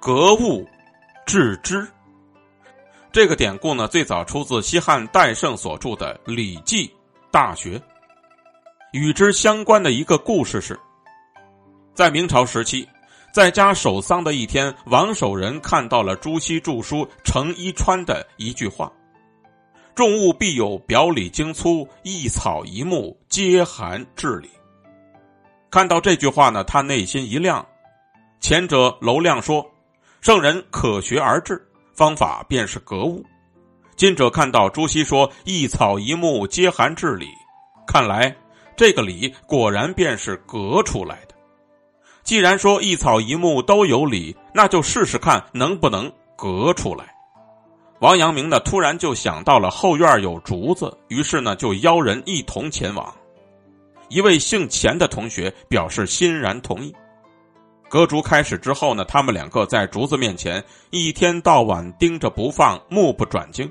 格物致知。这个典故呢，最早出自西汉戴胜所著的《礼记·大学》。与之相关的一个故事是，在明朝时期，在家守丧的一天，王守仁看到了朱熹著书《程伊川》的一句话：“众物必有表里精粗，一草一木皆含至理。”看到这句话呢，他内心一亮。前者楼亮说：“圣人可学而至，方法便是格物。”今者看到朱熹说：“一草一木皆含至理。”看来。这个理果然便是格出来的。既然说一草一木都有理，那就试试看能不能格出来。王阳明呢，突然就想到了后院有竹子，于是呢就邀人一同前往。一位姓钱的同学表示欣然同意。隔竹开始之后呢，他们两个在竹子面前一天到晚盯着不放，目不转睛。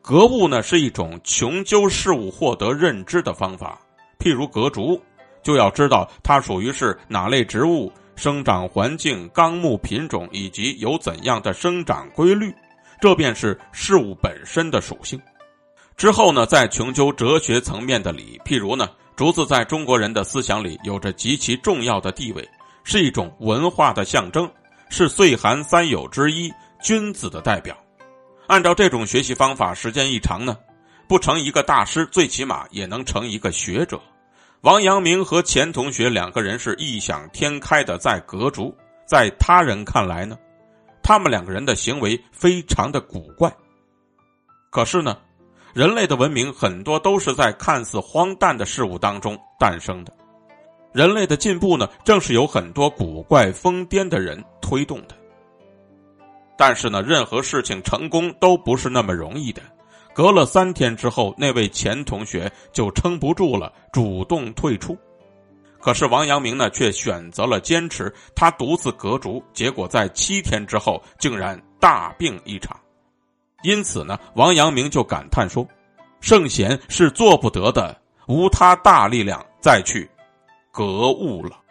格物呢是一种穷究事物、获得认知的方法。譬如隔竹，就要知道它属于是哪类植物，生长环境、纲目品种以及有怎样的生长规律，这便是事物本身的属性。之后呢，再穷究哲学层面的理，譬如呢，竹子在中国人的思想里有着极其重要的地位，是一种文化的象征，是岁寒三友之一，君子的代表。按照这种学习方法，时间一长呢，不成一个大师，最起码也能成一个学者。王阳明和钱同学两个人是异想天开的在隔竹，在他人看来呢，他们两个人的行为非常的古怪。可是呢，人类的文明很多都是在看似荒诞的事物当中诞生的，人类的进步呢，正是有很多古怪疯癫的人推动的。但是呢，任何事情成功都不是那么容易的。隔了三天之后，那位钱同学就撑不住了，主动退出。可是王阳明呢，却选择了坚持，他独自隔竹，结果在七天之后，竟然大病一场。因此呢，王阳明就感叹说：“圣贤是做不得的，无他大力量再去格物了。”